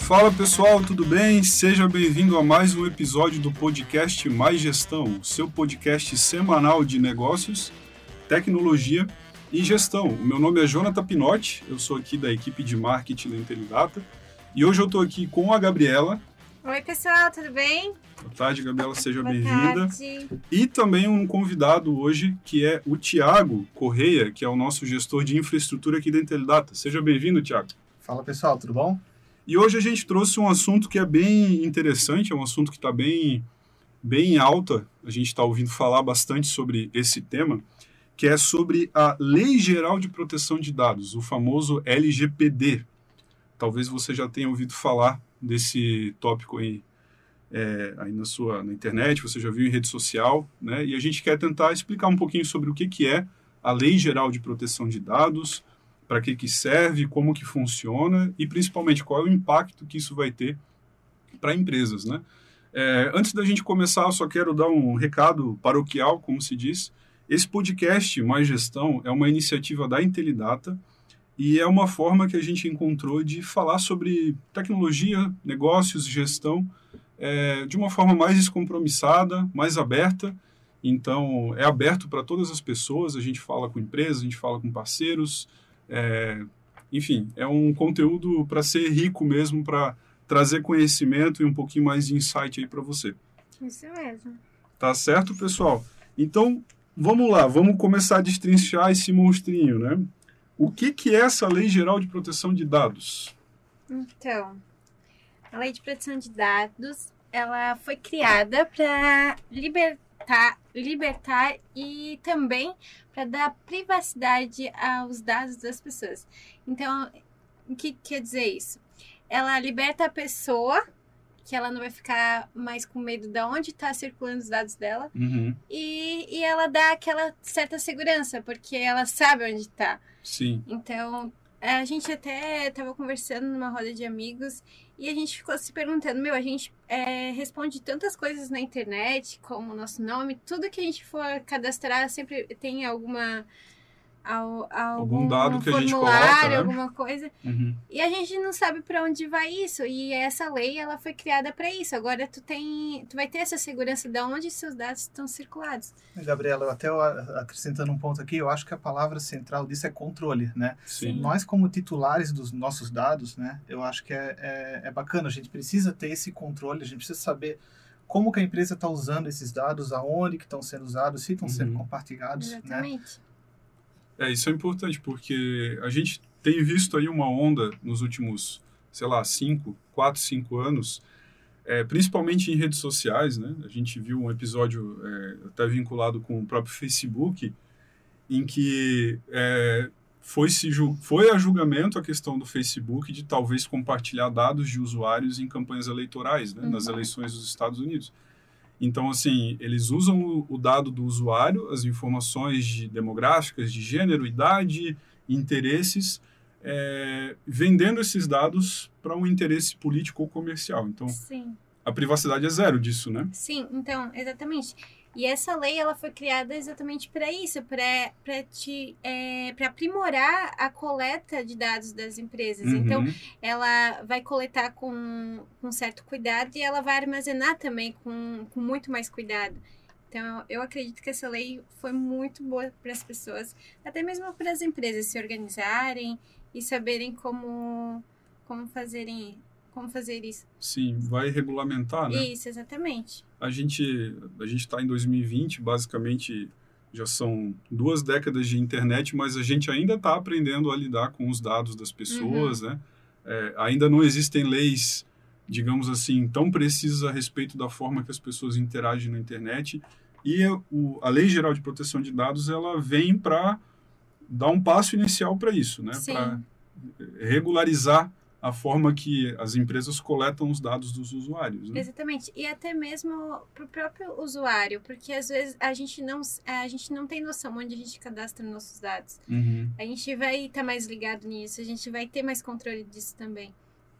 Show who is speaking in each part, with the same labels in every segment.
Speaker 1: Fala pessoal, tudo bem? Seja bem-vindo a mais um episódio do podcast Mais Gestão, seu podcast semanal de negócios, tecnologia e gestão. O meu nome é Jonathan Pinotti, eu sou aqui da equipe de marketing da Intelidata e hoje eu estou aqui com a Gabriela.
Speaker 2: Oi pessoal, tudo bem?
Speaker 1: Boa tarde, Gabriela, seja bem-vinda. E também um convidado hoje que é o Tiago Correia, que é o nosso gestor de infraestrutura aqui da Intelidata. Seja bem-vindo, Tiago.
Speaker 3: Fala pessoal, tudo bom?
Speaker 1: E hoje a gente trouxe um assunto que é bem interessante, é um assunto que está bem, bem alta. A gente está ouvindo falar bastante sobre esse tema, que é sobre a Lei Geral de Proteção de Dados, o famoso LGPD. Talvez você já tenha ouvido falar desse tópico aí, é, aí na sua na internet, você já viu em rede social, né? E a gente quer tentar explicar um pouquinho sobre o que, que é a Lei Geral de Proteção de Dados, para que, que serve, como que funciona e principalmente qual é o impacto que isso vai ter para empresas, né? É, antes da gente começar, só quero dar um recado paroquial, como se diz. Esse podcast Mais Gestão é uma iniciativa da Intelidata e é uma forma que a gente encontrou de falar sobre tecnologia, negócios, gestão é, de uma forma mais descompromissada, mais aberta. Então, é aberto para todas as pessoas. A gente fala com empresas, a gente fala com parceiros, é, enfim, é um conteúdo para ser rico mesmo, para trazer conhecimento e um pouquinho mais de insight aí para você.
Speaker 2: Isso mesmo.
Speaker 1: Tá certo, pessoal? Então, vamos lá, vamos começar a destrinchar esse monstrinho, né? O que, que é essa Lei Geral de Proteção de Dados?
Speaker 2: Então, a Lei de Proteção de Dados, ela foi criada para libertar, libertar e também para dar privacidade aos dados das pessoas. Então, o que quer dizer isso? Ela liberta a pessoa, que ela não vai ficar mais com medo de onde está circulando os dados dela,
Speaker 1: uhum.
Speaker 2: e, e ela dá aquela certa segurança, porque ela sabe onde está.
Speaker 1: Sim.
Speaker 2: Então, a gente até estava conversando numa roda de amigos e a gente ficou se perguntando, meu, a gente é, responde tantas coisas na internet, como o nosso nome, tudo que a gente for cadastrar sempre tem alguma ao, algum,
Speaker 1: algum dado que
Speaker 2: a
Speaker 1: gente coloca, né?
Speaker 2: alguma coisa.
Speaker 1: Uhum.
Speaker 2: E a gente não sabe para onde vai isso. E essa lei, ela foi criada para isso. Agora tu tem, tu vai ter essa segurança de onde seus dados estão circulados.
Speaker 3: Gabriela, até acrescentando um ponto aqui, eu acho que a palavra central disso é controle, né?
Speaker 1: Sim.
Speaker 3: Nós como titulares dos nossos dados, né? Eu acho que é, é, é bacana. A gente precisa ter esse controle. A gente precisa saber como que a empresa está usando esses dados, aonde que estão sendo usados, se estão sendo
Speaker 1: Uhum.
Speaker 3: compartilhados, né?
Speaker 1: É, isso é importante, porque a gente tem visto aí uma onda nos últimos, sei lá, 5, 4, 5 anos, é, principalmente em redes sociais, né? A gente viu um episódio é, até vinculado com o próprio Facebook, em que é, foi, se foi a julgamento a questão do Facebook de talvez compartilhar dados de usuários em campanhas eleitorais, né? Nas
Speaker 2: Uhum.
Speaker 1: eleições dos Estados Unidos. Então, assim, eles usam o, dado do usuário, as informações de demográficas, de gênero, idade, interesses, é, vendendo esses dados para um interesse político ou comercial. Então,
Speaker 2: Sim.
Speaker 1: a privacidade é zero disso, né?
Speaker 2: Sim, então, exatamente. E essa lei ela foi criada exatamente para isso, para te é, para aprimorar a coleta de dados das empresas. Então,
Speaker 1: Uhum.
Speaker 2: ela vai coletar com, com certo cuidado e ela vai armazenar também com, com muito mais cuidado. Então, eu acredito que essa lei foi muito boa para as pessoas, até mesmo para as empresas se organizarem e saberem como como fazerem como fazer isso.
Speaker 1: Sim, vai regulamentar, né?
Speaker 2: Isso, exatamente.
Speaker 1: A gente a gente está em 2020, basicamente já são duas décadas de internet, mas a gente ainda está aprendendo a lidar com os dados das pessoas, né? É, ainda não existem leis, digamos assim, tão precisas a respeito da forma que as pessoas interagem na internet. E o, a Lei Geral de Proteção de Dados ela vem para dar um passo inicial para isso, né?
Speaker 2: Sim.
Speaker 1: Para regularizar a forma que as empresas coletam os dados dos usuários. Né?
Speaker 2: Exatamente. E até mesmo para o próprio usuário, porque às vezes a gente não, a gente não tem noção onde a gente cadastra nossos dados.
Speaker 1: Uhum.
Speaker 2: A gente vai estar mais ligado nisso, a gente vai ter mais controle disso também.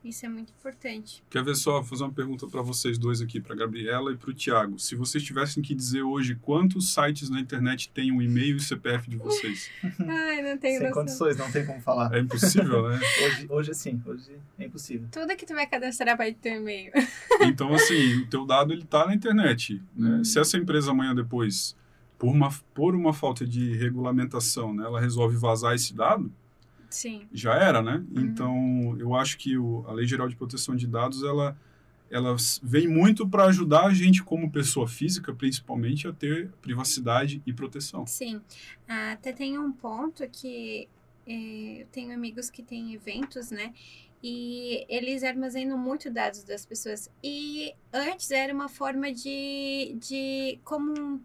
Speaker 2: Isso é muito importante.
Speaker 1: Quer ver só fazer uma pergunta para vocês dois aqui, para Gabriela e para o Tiago. Se vocês tivessem que dizer hoje quantos sites na internet têm o um e-mail e o CPF de vocês?
Speaker 2: Ai, não tenho
Speaker 3: Sem
Speaker 2: noção.
Speaker 3: condições, não tem como falar.
Speaker 1: É impossível, né?
Speaker 3: Hoje, hoje sim, hoje é impossível.
Speaker 2: Tudo que tu vai cadastrar vai ter e-mail.
Speaker 1: Então, assim, o teu dado ele tá na internet. Né?
Speaker 2: Hum.
Speaker 1: Se essa empresa amanhã depois, por uma, por uma falta de regulamentação, né, ela resolve vazar esse dado,
Speaker 2: Sim.
Speaker 1: já era, né?
Speaker 2: Uhum.
Speaker 1: Então, eu acho que o, a Lei Geral de Proteção de Dados, ela, ela vem muito para ajudar a gente, como pessoa física, principalmente, a ter privacidade e proteção.
Speaker 2: Sim. Até tem um ponto que eh, eu tenho amigos que têm eventos, né? E eles armazenam muito dados das pessoas. E antes era uma forma de. de como.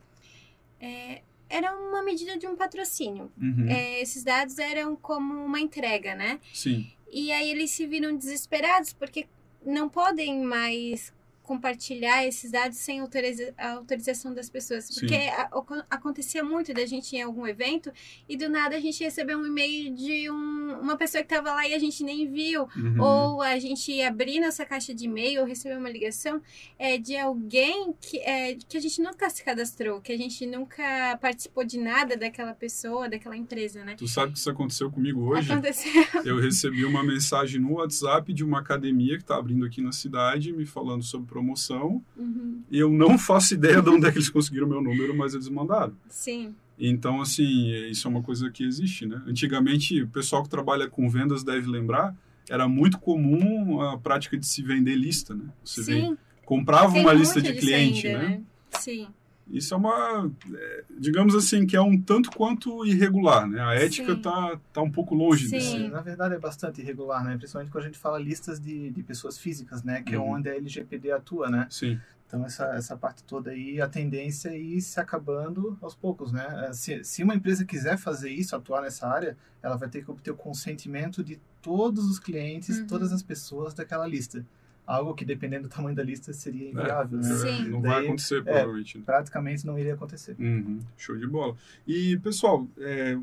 Speaker 2: eh, era uma medida de um patrocínio.
Speaker 1: Uhum.
Speaker 2: Eh, esses dados eram como uma entrega, né?
Speaker 1: Sim,
Speaker 2: E aí eles se viram desesperados porque não podem mais compartilhar esses dados sem autoriza autorização das pessoas. Porque a- acontecia muito da gente em algum evento e do nada a gente recebeu um e-mail de um- uma pessoa que estava lá e a gente nem viu.
Speaker 1: Uhum.
Speaker 2: Ou a gente abrir nossa caixa de e-mail ou receber uma ligação é, de alguém que, é, que a gente nunca se cadastrou, que a gente nunca participou de nada daquela pessoa, daquela empresa, né?
Speaker 1: Tu sabe que isso aconteceu comigo hoje?
Speaker 2: Aconteceu.
Speaker 1: Eu recebi uma mensagem no WhatsApp de uma academia que está abrindo aqui na cidade, me falando sobre promoção.
Speaker 2: Uhum.
Speaker 1: E eu não faço ideia de onde é que eles conseguiram meu número, mas eles mandaram.
Speaker 2: Sim.
Speaker 1: Então, assim, isso é uma coisa que existe, né? Antigamente, o pessoal que trabalha com vendas deve lembrar, era muito comum a prática de se vender lista, né? Você
Speaker 2: Sim.
Speaker 1: comprava
Speaker 2: Tem
Speaker 1: uma lista de cliente,
Speaker 2: ainda,
Speaker 1: né?
Speaker 2: Sim.
Speaker 1: Isso é uma, é, digamos assim, que é um tanto quanto irregular, né? A ética
Speaker 2: Sim.
Speaker 1: tá, tá um pouco longe
Speaker 2: Sim.
Speaker 1: desse.
Speaker 3: Na verdade é bastante irregular, né? Principalmente quando a gente fala listas de, de pessoas físicas, né? Que
Speaker 1: Uhum.
Speaker 3: é onde a LGPD atua, né?
Speaker 1: Sim,
Speaker 3: Então essa, essa parte toda aí, a tendência é ir se acabando aos poucos, né? Se, se uma empresa quiser fazer isso, atuar nessa área, ela vai ter que obter o consentimento de todos os clientes,
Speaker 2: Uhum.
Speaker 3: todas as pessoas daquela lista. Algo que, dependendo do tamanho da lista, seria inviável, né?
Speaker 2: Sim.
Speaker 1: não vai
Speaker 3: Daí,
Speaker 1: acontecer,
Speaker 3: é,
Speaker 1: provavelmente. né?
Speaker 3: Praticamente não iria acontecer.
Speaker 1: Uhum, show de bola. E, pessoal, é,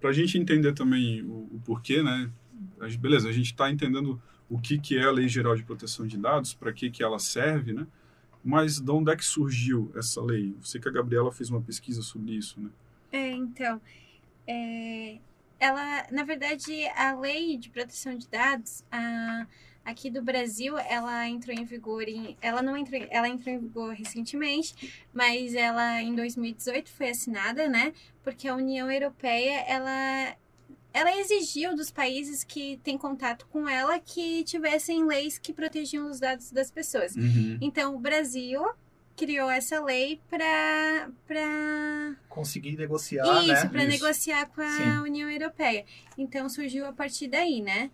Speaker 1: para a gente entender também o, o porquê, né? A gente- beleza, a gente está entendendo o que, que é a Lei Geral de Proteção de Dados, para que, que ela serve, né? Mas de onde é que surgiu essa lei? Eu sei que a Gabriela fez uma pesquisa sobre isso, né?
Speaker 2: É, então, é, ela, na verdade, a lei de proteção de dados, a, aqui do Brasil, ela entrou em vigor em, ela não entrou, ela entrou em vigor recentemente, mas ela em 2018 foi assinada, né? Porque a União Europeia, ela ela exigiu dos países que têm contato com ela que tivessem leis que protegiam os dados das pessoas. Então, o Brasil criou essa lei para para
Speaker 3: Conseguir negociar,
Speaker 2: isso,
Speaker 3: né?
Speaker 2: para negociar com a
Speaker 3: Sim.
Speaker 2: União Europeia. Então surgiu a partir daí, né?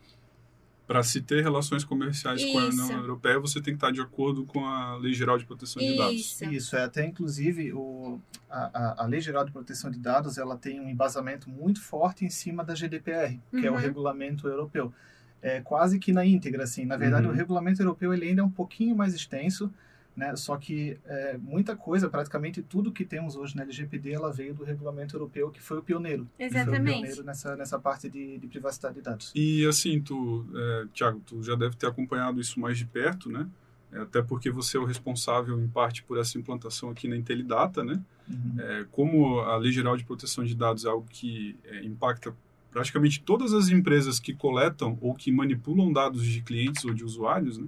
Speaker 1: Para se ter relações comerciais com a
Speaker 2: Isso.
Speaker 1: União Europeia, você tem que estar de acordo com a Lei Geral de Proteção de Dados.
Speaker 2: Isso.
Speaker 3: Isso, é até inclusive o, a, a, Lei Geral de Proteção de Dados ela tem um embasamento muito forte em cima da GDPR, que é o
Speaker 2: Uhum.
Speaker 3: regulamento europeu. É quase que na íntegra, assim. Na verdade,
Speaker 1: Uhum.
Speaker 3: o regulamento europeu ele ainda é um pouquinho mais extenso, né? Só que é, muita coisa, praticamente tudo que temos hoje na LGPD, ela veio do regulamento europeu, que foi o pioneiro. Foi o
Speaker 2: Exatamente.
Speaker 3: pioneiro nessa, nessa parte de, de privacidade de dados.
Speaker 1: E assim, tu, é, Tiago, tu já deve ter acompanhado isso mais de perto, né? É, Até porque você é o responsável, em parte, por essa implantação aqui na Intelidata, né?
Speaker 3: Uhum.
Speaker 1: É, como a Lei Geral de Proteção de Dados é algo que é, impacta praticamente todas as empresas que coletam ou que manipulam dados de clientes ou de usuários, né?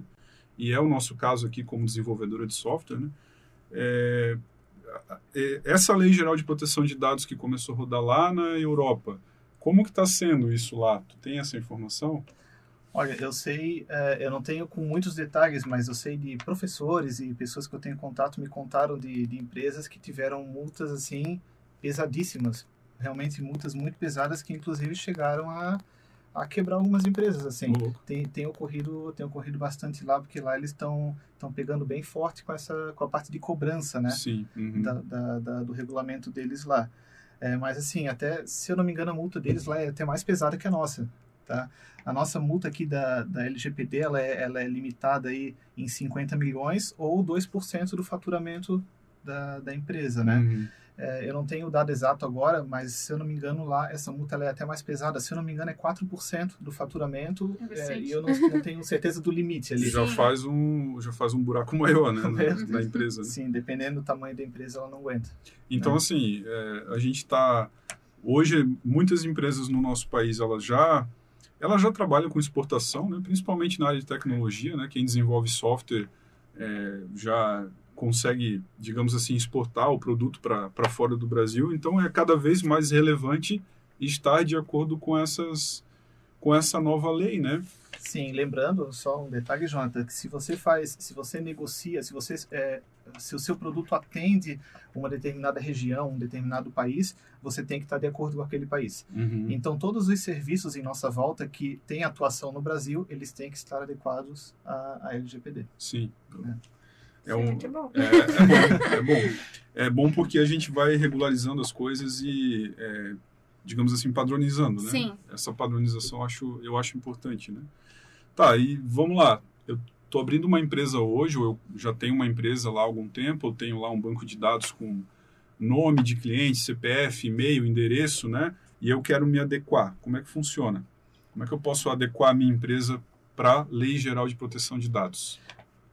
Speaker 1: E é o nosso caso aqui como desenvolvedora de software, né? É, é, essa Lei Geral de Proteção de Dados que começou a rodar lá na Europa, como que está sendo isso lá? Tu tem essa informação?
Speaker 3: Olha, eu sei, eh, eu não tenho com muitos detalhes, mas eu sei de professores e pessoas que eu tenho contato me contaram de, de empresas que tiveram multas assim pesadíssimas, realmente multas muito pesadas que inclusive chegaram a, a quebrar algumas empresas assim.
Speaker 1: Louco.
Speaker 3: Tem, tem ocorrido tem ocorrido bastante lá porque lá eles estão estão pegando bem forte com essa com a parte de cobrança, né?
Speaker 1: Sim. uhum.
Speaker 3: da, da- da- do regulamento deles lá. É, mas assim, até se eu não me engano, a multa deles lá é até mais pesada que a nossa, tá? A nossa multa aqui da, da LGPD, ela é, ela é limitada aí em 50 milhões ou 2% do faturamento da, da empresa, né?
Speaker 1: Uhum.
Speaker 3: É, eu não tenho o dado exato agora, mas se eu não me engano lá, essa multa é até mais pesada. Se eu não me engano, é 4% do faturamento
Speaker 2: É
Speaker 3: é, e eu não, não tenho certeza do limite ali.
Speaker 1: Já
Speaker 2: Sim.
Speaker 1: faz um já faz um buraco maior, né, na, na empresa. né?
Speaker 3: Sim, dependendo do tamanho da empresa, ela não aguenta.
Speaker 1: Então,
Speaker 3: É.
Speaker 1: assim, é, a gente está hoje muitas empresas no nosso país elas já elas já trabalham com exportação, né? principalmente na área de tecnologia, né? Quem desenvolve software é, já consegue, digamos assim, exportar o produto para fora do Brasil. Então, é cada vez mais relevante estar de acordo com essas com essa nova lei, né?
Speaker 3: Sim, lembrando só um detalhe, Jonathan, que se você faz, se você negocia, se você é, se o seu produto atende uma determinada região, um determinado país, você tem que estar de acordo com aquele país.
Speaker 1: Uhum.
Speaker 3: Então, todos os serviços em nossa volta que têm atuação no Brasil, eles têm que estar adequados à, à LGPD.
Speaker 1: Sim.
Speaker 2: Isso
Speaker 1: É um,
Speaker 2: bom.
Speaker 1: É, é bom, é bom. É bom porque a gente vai regularizando as coisas e, é, digamos assim, padronizando, né?
Speaker 2: Sim.
Speaker 1: Essa padronização eu acho, eu acho importante, né? Tá, e vamos lá. Eu tô abrindo uma empresa hoje, ou eu já tenho uma empresa lá há algum tempo, eu tenho lá um banco de dados com nome de cliente, CPF, e-mail, endereço, né? E eu quero me adequar. Como é que funciona? Como é que eu posso adequar a minha empresa para a Lei Geral de Proteção de Dados?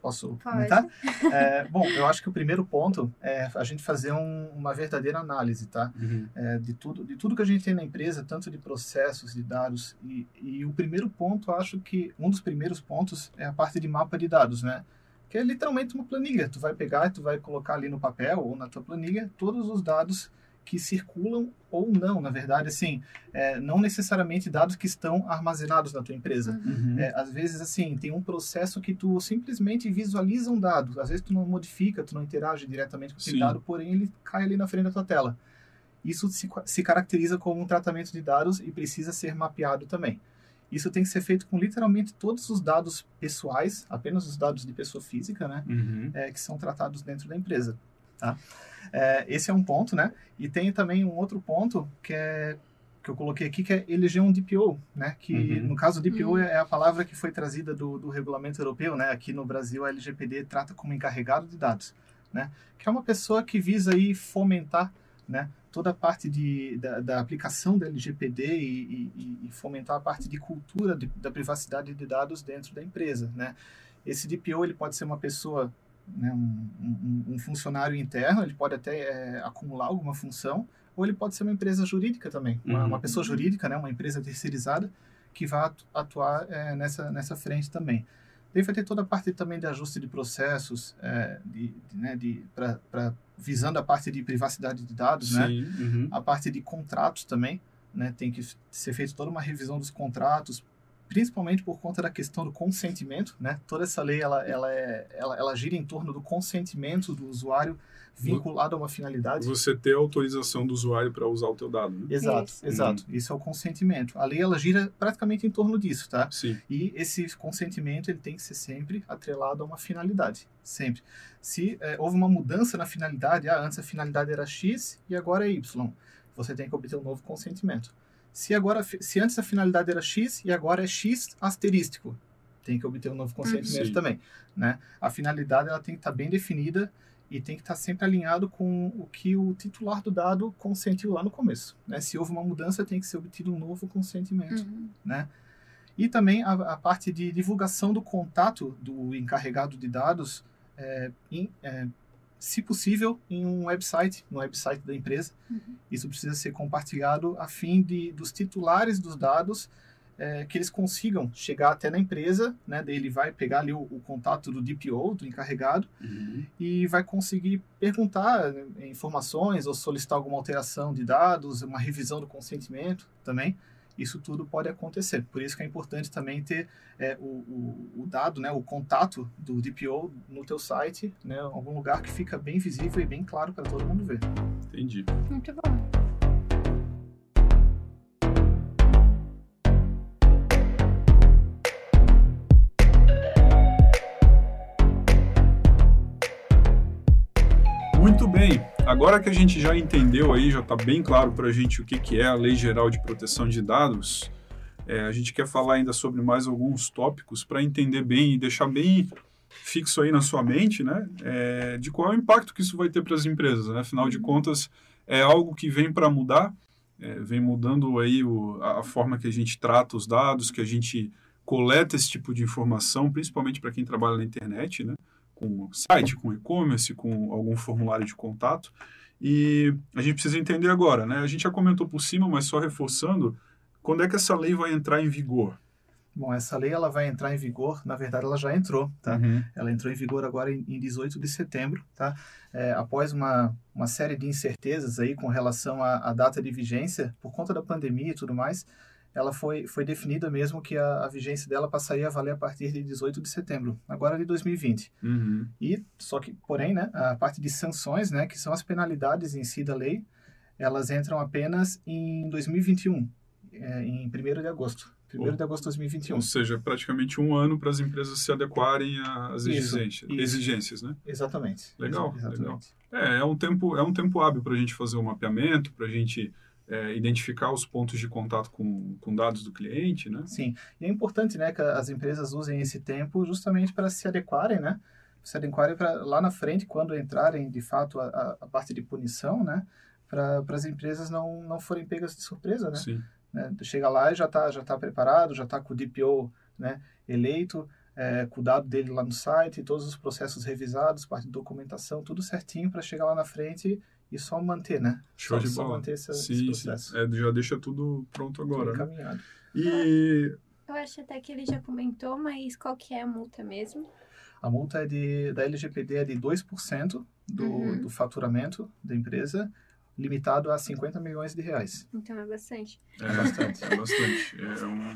Speaker 3: Posso
Speaker 2: Pode.
Speaker 3: comentar? É, bom, eu acho que o primeiro ponto é a gente fazer um- uma verdadeira análise, tá? é, de tudo de tudo que a gente tem na empresa, tanto de processos, de dados e, e o primeiro ponto, acho que um dos primeiros pontos é a parte de mapa de dados, né? Que é literalmente uma planilha. Tu vai pegar e tu vai colocar ali no papel ou na tua planilha todos os dados que circulam ou não, na verdade, assim, é, não necessariamente dados que estão armazenados na tua empresa.
Speaker 1: Uhum.
Speaker 3: É, às vezes, assim, tem um processo que tu simplesmente visualiza um dado. Às vezes tu não modifica, tu não interage diretamente com
Speaker 1: Sim.
Speaker 3: dado, porém ele cai ali na frente da tua tela. Isso se, se caracteriza como um tratamento de dados e precisa ser mapeado também. Isso tem que ser feito com literalmente todos os dados pessoais, apenas os dados de pessoa física, né?
Speaker 1: Uhum.
Speaker 3: é, que são tratados dentro da empresa. Tá? É, esse é um ponto, né? E tem também um outro ponto que é que eu coloquei aqui que é eleger um DPO, né? Que
Speaker 1: Uhum.
Speaker 3: no caso DPO
Speaker 2: Uhum.
Speaker 3: é a palavra que foi trazida do, do regulamento europeu, né? Aqui no Brasil a LGPD trata como encarregado de dados, né? Que é uma pessoa que visa aí fomentar, né? Toda a parte de, da, da aplicação da LGPD e, e- e fomentar a parte de cultura de- da privacidade de dados dentro da empresa, né? Esse DPO ele pode ser uma pessoa né, um, um- um funcionário interno, ele pode até é, acumular alguma função, ou ele pode ser uma empresa jurídica também, uma,
Speaker 1: Uhum.
Speaker 3: uma pessoa jurídica, né, uma empresa terceirizada, que vai atu- atuar é, nessa, nessa frente também. Daí vai ter toda a parte também de ajuste de processos, é, de, de, né, de, pra, pra- visando a parte de privacidade de dados, né?
Speaker 1: Sim. Uhum.
Speaker 3: a parte de contratos também, né? Tem que ser feita toda uma revisão dos contratos, principalmente por conta da questão do consentimento, né? Toda essa lei ela ela é ela, ela gira em torno do consentimento do usuário vinculado a uma finalidade.
Speaker 1: Você ter autorização do usuário para usar o teu dado, né?
Speaker 3: Exato,
Speaker 2: Isso.
Speaker 3: exato. Isso é o consentimento. A lei ela gira praticamente em torno disso, tá?
Speaker 1: Sim.
Speaker 3: E esse consentimento ele tem que ser sempre atrelado a uma finalidade, sempre. Se é, houve uma mudança na finalidade, ah, antes a finalidade era X e agora é Y, você tem que obter um novo consentimento. Se agora, se antes a finalidade era X e agora é X asterístico, tem que obter um novo consentimento
Speaker 1: Sim.
Speaker 3: também, né? A finalidade ela tem que estar bem definida e tem que estar sempre alinhado com o que o titular do dado consentiu lá no começo, né? Se houve uma mudança, tem que ser obtido um novo consentimento
Speaker 2: Uhum.
Speaker 3: né? E também a, a parte de divulgação do contato do encarregado de dados, é, em, é, se possível, em um website, no website da empresa.
Speaker 2: Uhum.
Speaker 3: Isso precisa ser compartilhado a fim de dos titulares dos dados é, que eles consigam chegar até na empresa, né? Daí ele vai pegar ali o, o contato do DPO, do encarregado,
Speaker 1: Uhum.
Speaker 3: e vai conseguir perguntar né, informações ou solicitar alguma alteração de dados, uma revisão do consentimento também. Isso tudo pode acontecer. Por isso que é importante também ter é, o, o, o dado, né, o contato do DPO no teu site, né, em algum lugar que fica bem visível e bem claro para todo mundo ver.
Speaker 1: Entendi.
Speaker 2: Muito bom.
Speaker 1: Muito bem. Agora que a gente já entendeu aí, já está bem claro para a gente o que, que é a Lei Geral de Proteção de Dados, é, a gente quer falar ainda sobre mais alguns tópicos para entender bem e deixar bem fixo aí na sua mente, né? é, de qual é o impacto que isso vai ter para as empresas, né? Afinal de contas, é algo que vem para mudar, é, vem mudando aí o, a, forma que a gente trata os dados, que a gente coleta esse tipo de informação, principalmente para quem trabalha na internet, né? Com site, com e-commerce, com algum formulário de contato. E a gente precisa entender agora, né? A gente já comentou por cima, mas só reforçando, quando é que essa lei vai entrar em vigor?
Speaker 3: Bom, essa lei ela vai entrar em vigor, na verdade ela já entrou, tá? Uhum. Ela entrou em vigor agora em, em 18 de setembro, tá? É, após uma, uma série de incertezas aí com relação à, à, data de vigência, por conta da pandemia e tudo mais, ela foi, foi definida mesmo que a, a vigência dela passaria a valer a partir de 18 de setembro, agora de 2020. Uhum. E, só que, porém, né, a parte de sanções, né, que são as penalidades em si da lei, elas entram apenas em 2021, é, em 1 de agosto. 1 de agosto de 2021.
Speaker 1: Ou seja, praticamente um ano para as empresas se adequarem às exigências, isso, exigências, né?
Speaker 3: Exatamente.
Speaker 1: Legal, exatamente. legal. É, é um tempo, é um tempo hábil para a gente fazer o um mapeamento, para a gente é, identificar os pontos de contato com, com dados do cliente, né?
Speaker 3: Sim, e é importante, né, que as empresas usem esse tempo justamente para se adequarem, né? Se adequarem para lá na frente, quando entrarem, de fato, a, a parte de punição, né? Para as empresas não, não forem pegas de surpresa, né?
Speaker 1: Sim.
Speaker 3: Né? Chega lá e já está já tá preparado, já está com o DPO né, eleito, é, com o dado dele lá no site, todos os processos revisados, parte de documentação, tudo certinho para chegar lá na frente e só manter, né?
Speaker 1: Show
Speaker 3: só,
Speaker 1: de bola.
Speaker 3: Só manter esse,
Speaker 1: sim,
Speaker 3: esse processo.
Speaker 1: Sim. É, já deixa tudo pronto agora,
Speaker 3: tudo né?
Speaker 1: E...
Speaker 2: Eu acho até que ele já comentou, mas qual que é a multa mesmo?
Speaker 3: A multa é de, da LGPD é de 2% do, uhum. do faturamento da empresa limitado a 50 milhões de reais.
Speaker 2: Então é bastante.
Speaker 1: É bastante, é bastante. É um,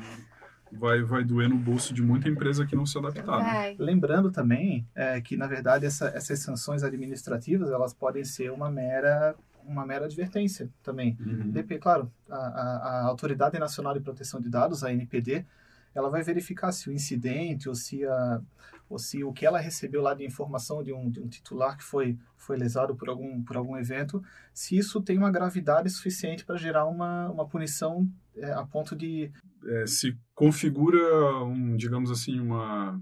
Speaker 1: vai, vai doer no bolso de muita empresa que não se adaptar. Né?
Speaker 3: Lembrando também é, que, na verdade, essa, essas sanções administrativas, elas podem ser uma mera uma mera advertência também. Uhum. DP, claro, a, a, a Autoridade Nacional de Proteção de Dados, a NPD, ela vai verificar se o incidente ou se, a, ou se o que ela recebeu lá de informação de um, de um titular que foi, foi lesado por algum, por algum evento, se isso tem uma gravidade suficiente para gerar uma, uma punição é, a ponto de...
Speaker 1: É, se configura, um, digamos assim, uma...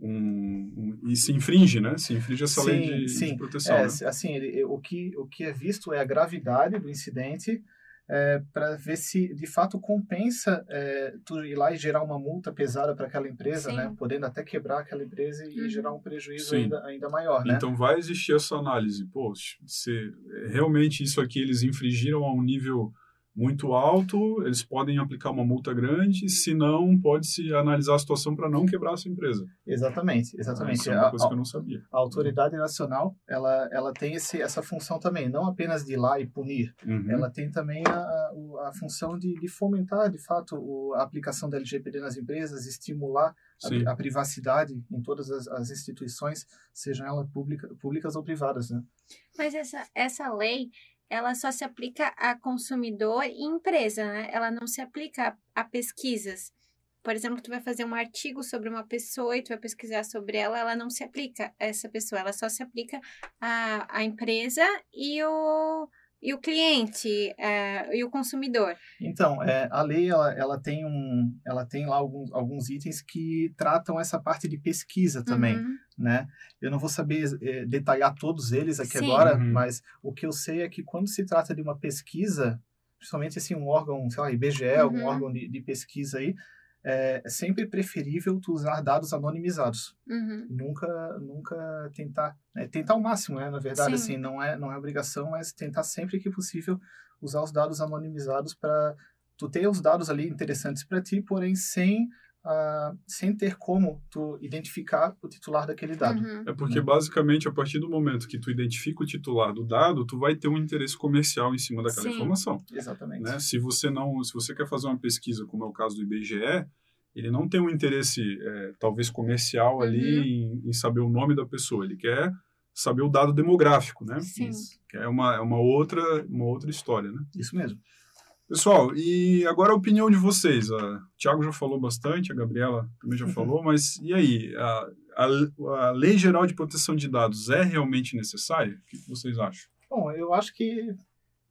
Speaker 1: Um, um, e se infringe, né? Se infringe essa
Speaker 3: sim,
Speaker 1: lei de,
Speaker 3: sim.
Speaker 1: de proteção. É,
Speaker 3: né? Assim, ele, o, que, o que é visto é a gravidade do incidente é, para ver se de fato compensa é, tu ir lá e gerar uma multa pesada para aquela empresa, Sim. né? Podendo até quebrar aquela empresa e uhum. gerar um prejuízo ainda, ainda maior, né?
Speaker 1: Então vai existir essa análise. Pô, se realmente isso aqui eles infringiram a um nível muito alto, eles podem aplicar uma multa grande, se não, pode-se analisar a situação para não quebrar a sua empresa.
Speaker 3: Exatamente, exatamente.
Speaker 1: isso é uma coisa a, que eu não sabia.
Speaker 3: A autoridade nacional, ela, ela tem esse, essa função também, não apenas de ir lá e punir, uhum. ela tem também a, a, a função de, de, fomentar, de fato, o, a aplicação da LGPD nas empresas, estimular a, a, privacidade em todas as, as instituições, sejam elas pública, públicas ou privadas, né?
Speaker 2: Mas essa, essa lei, ela só se aplica a consumidor e empresa, né? Ela não se aplica a, a pesquisas. Por exemplo, tu vai fazer um artigo sobre uma pessoa e tu vai pesquisar sobre ela, ela não se aplica a essa pessoa, ela só se aplica à, à empresa e o, e o cliente é, e o consumidor.
Speaker 3: Então, é, a lei ela, ela, tem um, ela tem lá alguns, alguns itens que tratam essa parte de pesquisa também, uhum. né? Eu não vou saber é, detalhar todos eles aqui Sim. agora, uhum. mas o que eu sei é que quando se trata de uma pesquisa, principalmente assim um órgão, sei lá, IBGE, uhum. algum órgão de, de pesquisa aí, é sempre preferível tu usar dados anonimizados.
Speaker 2: Uhum.
Speaker 3: Nunca, nunca tentar, né, tentar o máximo, né? Na verdade, Sim. assim, não é, não é obrigação, mas tentar sempre que possível usar os dados anonimizados para tu ter os dados ali interessantes para ti, porém sem Uh, sem ter como tu identificar o titular daquele dado.
Speaker 1: Uhum. É porque, né? basicamente, a partir do momento que tu identifica o titular do dado, tu vai ter um interesse comercial em cima daquela Sim. informação.
Speaker 3: Exatamente.
Speaker 1: Né? Se você não, se você quer fazer uma pesquisa, como é o caso do IBGE, ele não tem um interesse, é, talvez, comercial uhum. ali em, em, saber o nome da pessoa. Ele quer saber o dado demográfico, né?
Speaker 2: Sim.
Speaker 1: Que é uma, é uma, outra, uma outra história, né?
Speaker 3: Isso mesmo.
Speaker 1: Pessoal, e agora a opinião de vocês. O Tiago já falou bastante, a Gabriela também já uhum. falou, mas e aí? A, a, a, Lei Geral de Proteção de Dados é realmente necessária? O que vocês acham?
Speaker 3: Bom, eu acho que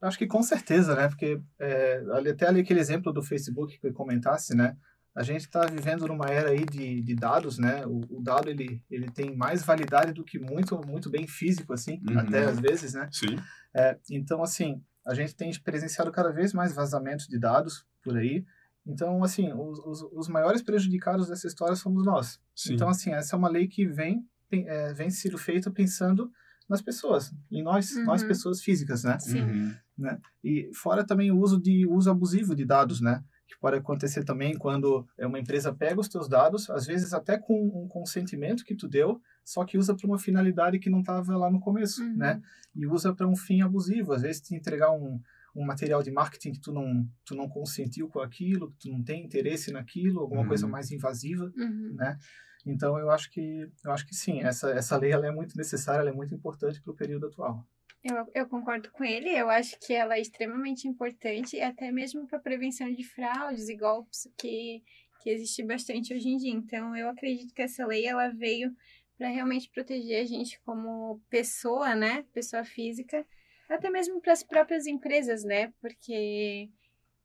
Speaker 3: acho que com certeza, né? Porque é, até ali aquele exemplo do Facebook que comentasse, né? a gente está vivendo numa era aí de, de dados, né? O, o, dado ele, ele tem mais validade do que muito muito bem físico assim, uhum. até às vezes, né?
Speaker 1: Sim.
Speaker 3: É, então assim, a gente tem presenciado cada vez mais vazamentos de dados por aí. Então assim, os, os, os maiores prejudicados dessa história somos nós. Sim. Então assim, essa é uma lei que vem é, vem sendo feita pensando nas pessoas, em nós, uhum. nós pessoas físicas, né?
Speaker 2: Sim.
Speaker 1: Uhum.
Speaker 3: né? E fora também o uso de uso abusivo de dados, né? Que pode acontecer também quando uma empresa pega os teus dados, às vezes até com um consentimento que tu deu, só que usa para uma finalidade que não estava lá no começo, uhum. né? E usa para um fim abusivo, às vezes te entregar um, um material de marketing que tu não tu não consentiu com aquilo, que tu não tem interesse naquilo, alguma uhum. coisa mais invasiva,
Speaker 2: uhum.
Speaker 3: né? Então eu acho que eu acho que sim, essa essa lei ela é muito necessária, ela é muito importante para o período atual.
Speaker 2: Eu, eu concordo com ele, eu acho que ela é extremamente importante, até mesmo para prevenção de fraudes e golpes que, que existe bastante hoje em dia. Então, eu acredito que essa lei ela veio para realmente proteger a gente como pessoa, né? Pessoa física, até mesmo para as próprias empresas, né? Porque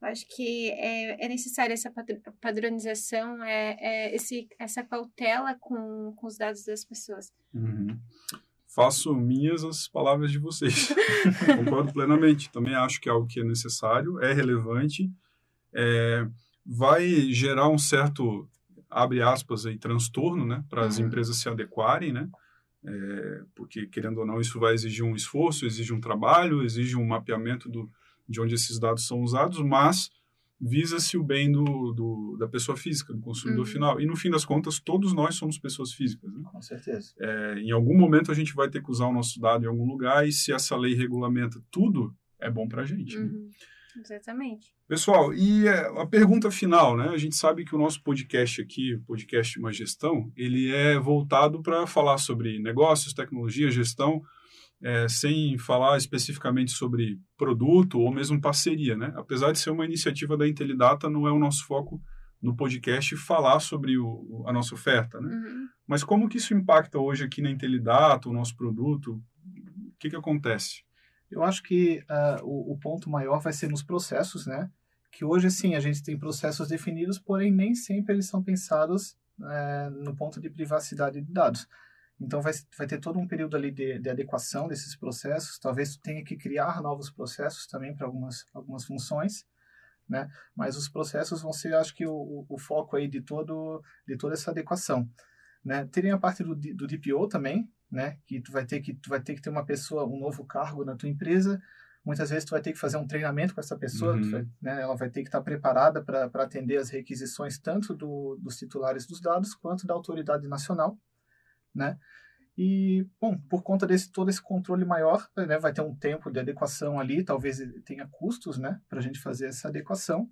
Speaker 2: eu acho que é, é necessária essa padronização, é, é esse, essa cautela com, com os dados das pessoas.
Speaker 1: Uhum faço minhas as palavras de vocês. Concordo plenamente. Também acho que é algo que é necessário, é relevante, é, vai gerar um certo, abre aspas, aí, transtorno né, para as uhum. empresas se adequarem, né? É, porque, querendo ou não, isso vai exigir um esforço, exige um trabalho, exige um mapeamento do, de onde esses dados são usados, mas visa-se o bem do, do, da pessoa física, do consumidor uhum. final. E no fim das contas, todos nós somos pessoas físicas. Né?
Speaker 3: Com certeza.
Speaker 1: É, em algum momento a gente vai ter que usar o nosso dado em algum lugar e se essa lei regulamenta tudo, é bom para a gente. Né?
Speaker 2: Uhum. Né? Exatamente.
Speaker 1: Pessoal, e é, a pergunta final, né? A gente sabe que o nosso podcast aqui, o podcast Uma Gestão, ele é voltado para falar sobre negócios, tecnologia, gestão, é, sem falar especificamente sobre produto ou mesmo parceria, né? Apesar de ser uma iniciativa da Intelidata, não é o nosso foco no podcast falar sobre o, a nossa oferta, né?
Speaker 2: Uhum.
Speaker 1: Mas como que isso impacta hoje aqui na Intelidata, o nosso produto? O que que acontece?
Speaker 3: Eu acho que uh, o, o, ponto maior vai ser nos processos, né? Que hoje, sim, a gente tem processos definidos, porém nem sempre eles são pensados uh, no ponto de privacidade de dados. Então vai, vai ter todo um período ali de, de adequação desses processos. Talvez tu tenha que criar novos processos também para algumas, algumas funções, né? Mas os processos vão ser, acho que, o, o foco aí de, todo, de toda essa adequação. Né? Teria a parte do, do DPO também, né? Que tu vai ter que tu vai ter que ter uma pessoa, um novo cargo na tua empresa. Muitas vezes tu vai ter que fazer um treinamento com essa pessoa, uhum. vai, né? Ela vai ter que estar preparada para atender as requisições tanto do, dos titulares dos dados quanto da autoridade nacional né? E, bom, por conta desse todo esse controle maior, né, vai ter um tempo de adequação ali, talvez tenha custos, né, para a gente fazer essa adequação.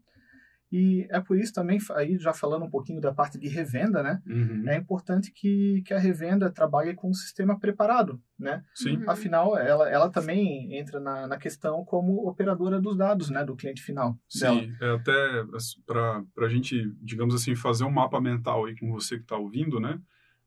Speaker 3: E é por isso também, aí já falando um pouquinho da parte de revenda, né?
Speaker 1: Uhum.
Speaker 3: É importante que, que a revenda trabalhe com um sistema preparado, né?
Speaker 1: Sim.
Speaker 2: Uhum.
Speaker 3: Afinal, ela, ela também entra na, na questão como operadora dos dados, né? Do cliente final.
Speaker 1: Sim, é até para a gente, digamos assim, fazer um mapa mental aí com você que está ouvindo, né?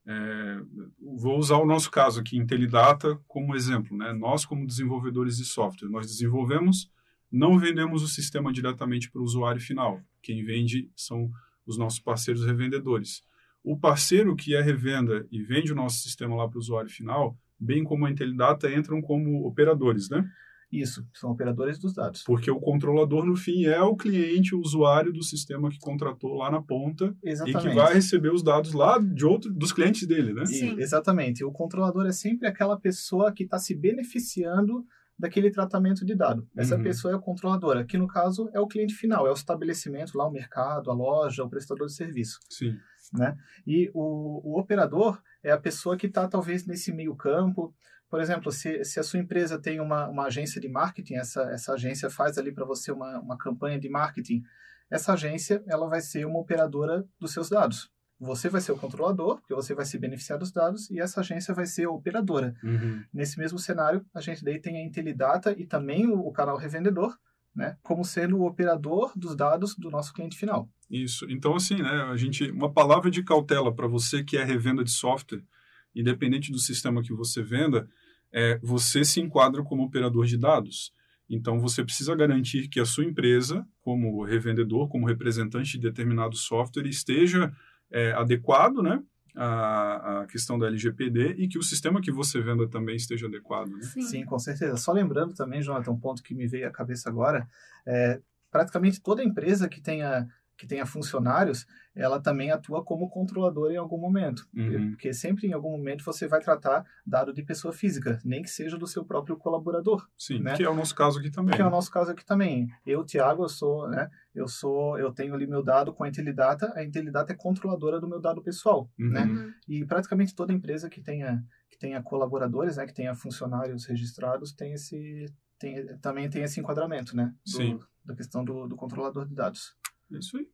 Speaker 1: É, vou usar o nosso caso aqui, Intelidata, como exemplo. Né? Nós, como desenvolvedores de software, nós desenvolvemos, não vendemos o sistema diretamente para o usuário final. Quem vende são os nossos parceiros revendedores. O parceiro que é revenda e vende o nosso sistema lá para o usuário final, bem como a Intelidata, entram como operadores, né?
Speaker 3: Isso, são operadores dos dados.
Speaker 1: Porque o controlador, no fim, é o cliente, o usuário do sistema que contratou lá na ponta
Speaker 3: exatamente.
Speaker 1: e que vai receber os dados lá de outro, dos clientes dele, né?
Speaker 2: Sim.
Speaker 3: E, exatamente. O controlador é sempre aquela pessoa que está se beneficiando daquele tratamento de dado. Essa uhum. pessoa é o controlador. Aqui, no caso, é o cliente final, é o estabelecimento lá, o mercado, a loja, o prestador de serviço.
Speaker 1: Sim.
Speaker 3: Né? E o, o operador é a pessoa que está, talvez, nesse meio campo, por exemplo, se, se a sua empresa tem uma, uma agência de marketing, essa, essa agência faz ali para você uma, uma campanha de marketing, essa agência ela vai ser uma operadora dos seus dados. Você vai ser o controlador, porque você vai se beneficiar dos dados, e essa agência vai ser a operadora.
Speaker 1: Uhum.
Speaker 3: Nesse mesmo cenário, a gente daí tem a Intelidata e também o, o canal revendedor, né, como sendo o operador dos dados do nosso cliente final.
Speaker 1: Isso. Então, assim, né, a gente, uma palavra de cautela para você que é revenda de software, independente do sistema que você venda, é, você se enquadra como operador de dados. Então, você precisa garantir que a sua empresa, como revendedor, como representante de determinado software, esteja é, adequado, né? A, a, questão da LGPD e que o sistema que você venda também esteja adequado. Né?
Speaker 3: Sim. Sim. com certeza. Só lembrando também, Jonathan, um ponto que me veio à cabeça agora, é, praticamente toda empresa que tenha que tenha funcionários, ela também atua como controladora em algum momento. Uhum. Porque sempre em algum momento você vai tratar dado de pessoa física, nem que seja do seu próprio colaborador.
Speaker 1: Sim,
Speaker 3: né?
Speaker 1: que é o nosso caso aqui também.
Speaker 3: Que é o nosso caso aqui também. Eu, Tiago, eu sou, né? Eu sou, eu tenho ali meu dado com a Intelidata, a Intelidata é controladora do meu dado pessoal, uhum. né? Uhum. E praticamente toda empresa que tenha que tenha colaboradores, né, que tenha funcionários registrados, tem esse tem, também tem esse enquadramento, né? Do,
Speaker 1: Sim.
Speaker 3: Da questão do, do controlador de dados.
Speaker 1: É isso aí.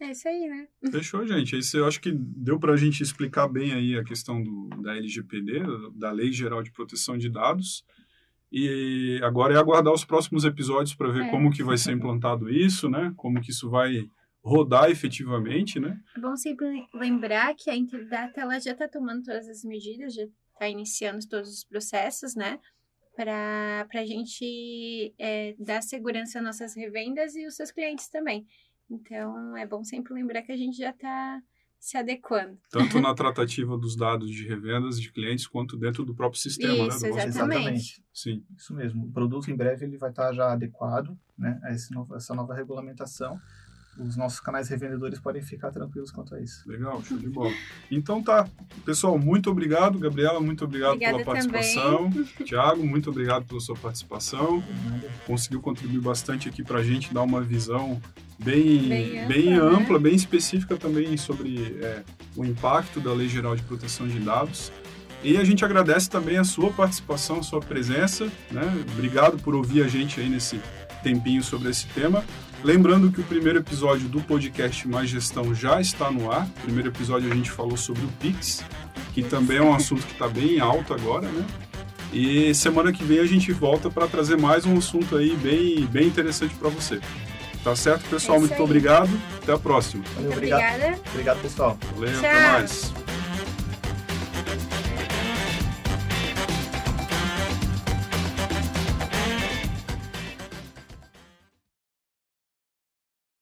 Speaker 2: É isso aí, né?
Speaker 1: Fechou, gente. Esse, eu acho que deu para a gente explicar bem aí a questão do, da LGPD, da Lei Geral de Proteção de Dados. E agora é aguardar os próximos episódios para ver é. como que vai ser implantado isso, né? Como que isso vai rodar efetivamente, né?
Speaker 2: É bom sempre lembrar que a Interdata ela já está tomando todas as medidas, já está iniciando todos os processos, né? Para a gente é, dar segurança às nossas revendas e os seus clientes também. Então, é bom sempre lembrar que a gente já está se adequando.
Speaker 1: Tanto na tratativa dos dados de revendas de clientes, quanto dentro do próprio sistema,
Speaker 2: né, Isso,
Speaker 1: né?
Speaker 2: exatamente. exatamente.
Speaker 1: Sim.
Speaker 3: Isso mesmo. O produto, em breve, ele vai estar tá já adequado né, a esse novo, essa nova regulamentação os nossos canais revendedores podem ficar tranquilos quanto a isso.
Speaker 1: Legal, show de bola. Então tá, pessoal, muito obrigado, Gabriela, muito obrigado
Speaker 2: Obrigada
Speaker 1: pela participação. Tiago, muito obrigado pela sua participação. Conseguiu contribuir bastante aqui para a gente dar uma visão bem, bem ampla, bem, ampla, né? bem específica também sobre é, o impacto da Lei Geral de Proteção de Dados. E a gente agradece também a sua participação, a sua presença. Né? Obrigado por ouvir a gente aí nesse tempinho sobre esse tema. Lembrando que o primeiro episódio do podcast Mais Gestão já está no ar. Primeiro episódio a gente falou sobre o Pix, que também é um assunto que está bem alto agora, né? E semana que vem a gente volta para trazer mais um assunto aí bem, bem interessante para você. Tá certo, pessoal? É Muito obrigado. Até a próxima.
Speaker 3: Valeu, obrigado. Obrigado, pessoal.
Speaker 1: Valeu, Tchau. até mais.